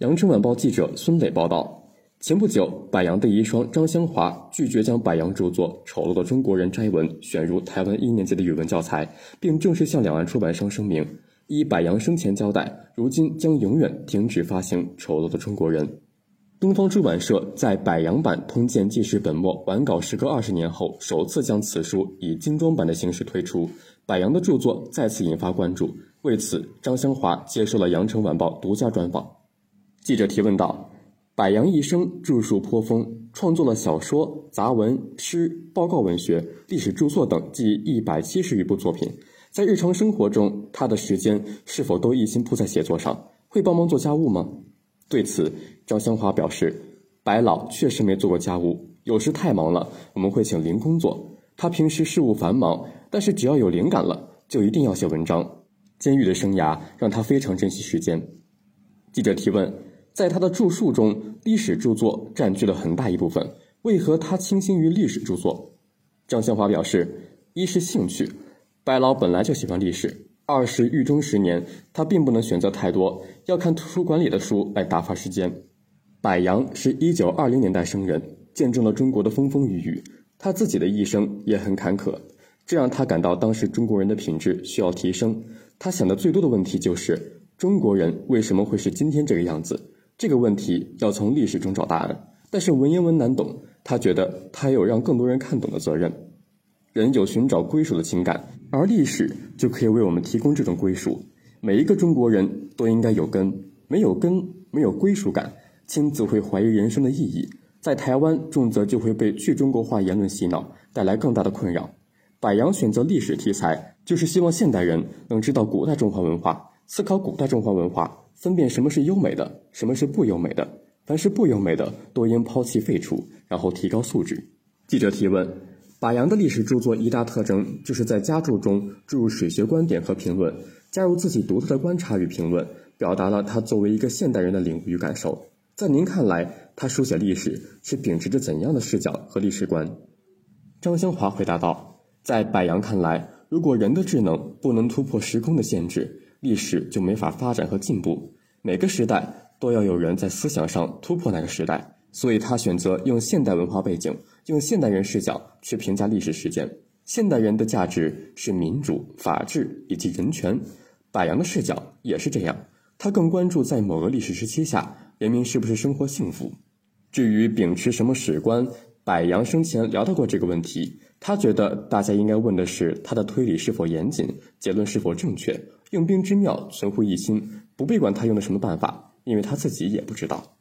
羊城晚报记者孙磊报道。前不久，柏杨的遗孀张香华拒绝将柏杨著作《丑陋的中国人》摘文选入台湾一年级的语文教材，并正式向两岸出版商声明，依柏杨生前交代，如今将永远停止发行《丑陋的中国人》。东方出版社在柏杨版《通鉴纪事本末》完稿时隔二十年后，首次将此书以精装版的形式推出，柏杨的著作再次引发关注。为此，张香华接受了羊城晚报独家专访。记者提问道。柏杨一生著述颇丰，创作了小说、杂文、诗、报告文学、历史著作等近一百七十余部作品。在日常生活中，他的时间是否都一心扑在写作上？会帮忙做家务吗？对此，张香华表示，白老确实没做过家务，有时太忙了，我们会请零工做。他平时事务繁忙，但是只要有灵感了，就一定要写文章。监狱的生涯让他非常珍惜时间。记者提问。在他的著述中，历史著作占据了很大一部分。为何他倾心于历史著作？张香华表示，一是兴趣，白老本来就喜欢历史；二是狱中十年，他并不能选择太多，要看图书馆里的书来打发时间。柏杨是一九二零年代生人，见证了中国的风风雨雨，他自己的一生也很坎坷，这让他感到当时中国人的品质需要提升。他想的最多的问题就是：中国人为什么会是今天这个样子？这个问题要从历史中找答案，但是文言文难懂，他觉得他有让更多人看懂的责任。人有寻找归属的情感，而历史就可以为我们提供这种归属。每一个中国人都应该有根，没有根，没有归属感，亲自会怀疑人生的意义。在台湾，重则就会被去中国化言论洗脑，带来更大的困扰。柏杨选择历史题材，就是希望现代人能知道古代中华文化，思考古代中华文化。分辨什么是优美的，什么是不优美的。凡是不优美的，都应抛弃废除，然后提高素质。记者提问：柏杨的历史著作一大特征，就是在家注中注入史学观点和评论，加入自己独特的观察与评论，表达了他作为一个现代人的领悟与感受。在您看来，他书写历史是秉持着怎样的视角和历史观？张香华回答道：在柏杨看来，如果人的智能不能突破时空的限制，历史就没法发展和进步。每个时代都要有人在思想上突破那个时代，所以他选择用现代文化背景、用现代人视角去评价历史事件。现代人的价值是民主、法治以及人权。柏杨的视角也是这样，他更关注在某个历史时期下，人民是不是生活幸福。至于秉持什么史观，柏杨生前聊到过这个问题。他觉得大家应该问的是他的推理是否严谨，结论是否正确。用兵之妙，存乎一心，不必管他用的什么办法，因为他自己也不知道。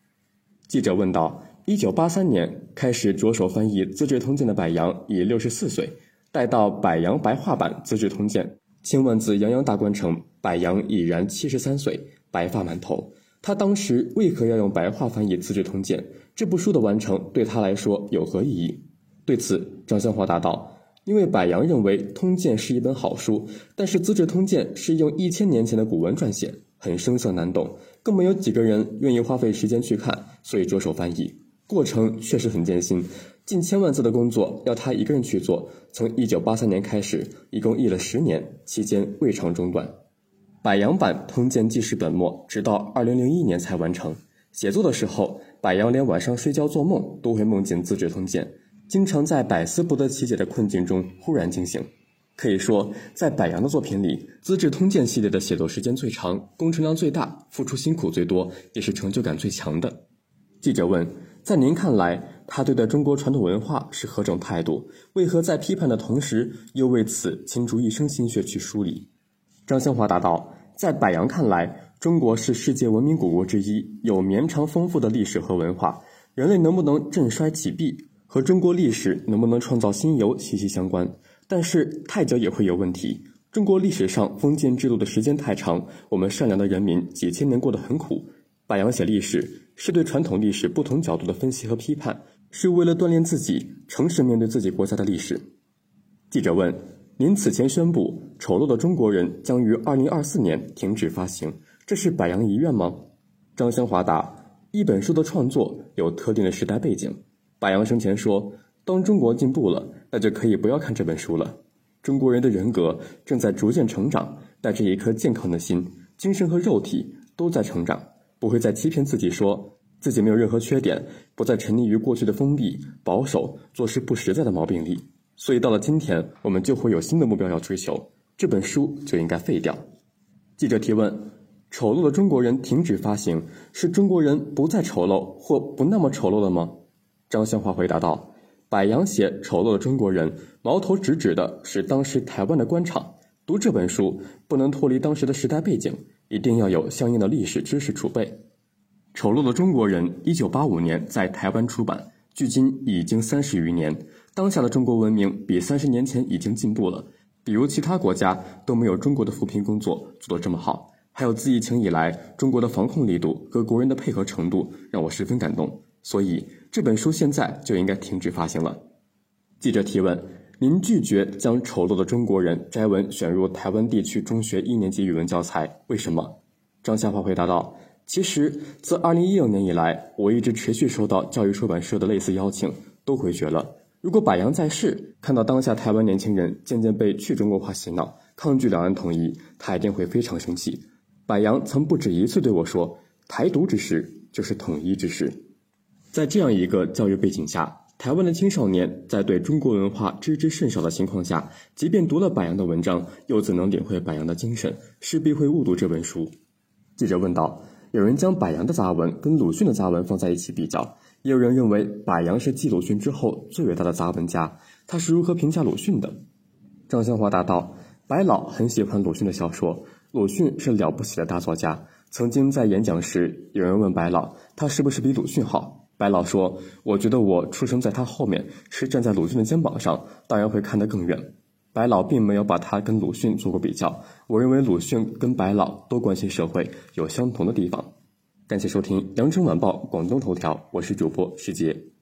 记者问道：“一九八三年开始着手翻译《资治通鉴》的柏杨已六十四岁，待到柏杨白话版《资治通鉴》，千万字洋洋大观成，柏杨已然七十三岁，白发满头。他当时为何要用白话翻译《资治通鉴》？这部书的完成对他来说有何意义？”对此，张香华答道。因为柏杨认为《通鉴》是一本好书，但是《资治通鉴》是用一千年前的古文撰写，很生涩难懂，更没有几个人愿意花费时间去看，所以着手翻译，过程确实很艰辛，近千万字的工作要他一个人去做。从一九八三年开始，一共译了十年，期间未尝中断。柏杨版《通鉴纪事本末》直到二零零一年才完成。写作的时候，柏杨连晚上睡觉做梦都会梦见《资治通鉴》。经常在百思不得其解的困境中忽然惊醒，可以说，在柏杨的作品里，《资治通鉴》系列的写作时间最长，工程量最大，付出辛苦最多，也是成就感最强的。记者问：“在您看来，他对待中国传统文化是何种态度？为何在批判的同时，又为此倾注一生心血去梳理？”张香华答道：“在柏杨看来，中国是世界文明古国之一，有绵长丰富的历史和文化，人类能不能振衰起弊？”和中国历史能不能创造新游息息相关，但是太久也会有问题。中国历史上封建制度的时间太长，我们善良的人民几千年过得很苦。柏杨写历史是对传统历史不同角度的分析和批判，是为了锻炼自己诚实面对自己国家的历史。记者问：“您此前宣布《丑陋的中国人》将于二零二四年停止发行，这是柏杨遗愿吗？”张香华答：“一本书的创作有特定的时代背景。”柏杨生前说：“当中国进步了，那就可以不要看这本书了。中国人的人格正在逐渐成长，带着一颗健康的心，精神和肉体都在成长。不会再欺骗自己说自己没有任何缺点，不再沉溺于过去的封闭、保守、做事不实在的毛病里。所以到了今天，我们就会有新的目标要追求，这本书就应该废掉。记者提问：丑陋的中国人停止发行，是中国人不再丑陋或不那么丑陋了吗？张香华回答道。柏杨写《丑陋的中国人》，矛头直指的是当时台湾的官场。读这本书不能脱离当时的时代背景，一定要有相应的历史知识储备。《丑陋的中国人》一九八五年在台湾出版，距今已经三十余年。当下的中国文明比三十年前已经进步了，比如其他国家都没有中国的扶贫工作做得这么好。还有自疫情以来中国的防控力度和国人的配合程度，让我十分感动。所以这本书现在就应该停止发行了。记者提问：您拒绝将《丑陋的中国人》摘文选入台湾地区中学一年级语文教材，为什么？张夏华回答道：“其实自2016年以来，我一直持续收到教育出版社的类似邀请，都回绝了。如果柏杨在世，看到当下台湾年轻人渐渐被去中国化洗脑，抗拒两岸统一，他一定会非常生气。柏杨曾不止一次对我说：‘台独之时就是统一之时。’”在这样一个教育背景下，台湾的青少年在对中国文化知之甚少的情况下，即便读了柏杨的文章，又怎能领会柏杨的精神？势必会误读这本书。记者问道：“有人将柏杨的杂文跟鲁迅的杂文放在一起比较，也有人认为柏杨是继鲁迅之后最伟大的杂文家。他是如何评价鲁迅的？”张香华答道：“白老很喜欢鲁迅的小说，鲁迅是了不起的大作家。曾经在演讲时，有人问白老，他是不是比鲁迅好？”白老说：“我觉得我出生在他后面，是站在鲁迅的肩膀上，当然会看得更远。”白老并没有把他跟鲁迅做过比较。我认为鲁迅跟白老都关心社会，有相同的地方。感谢收听《羊城晚报广东头条》，我是主播石杰。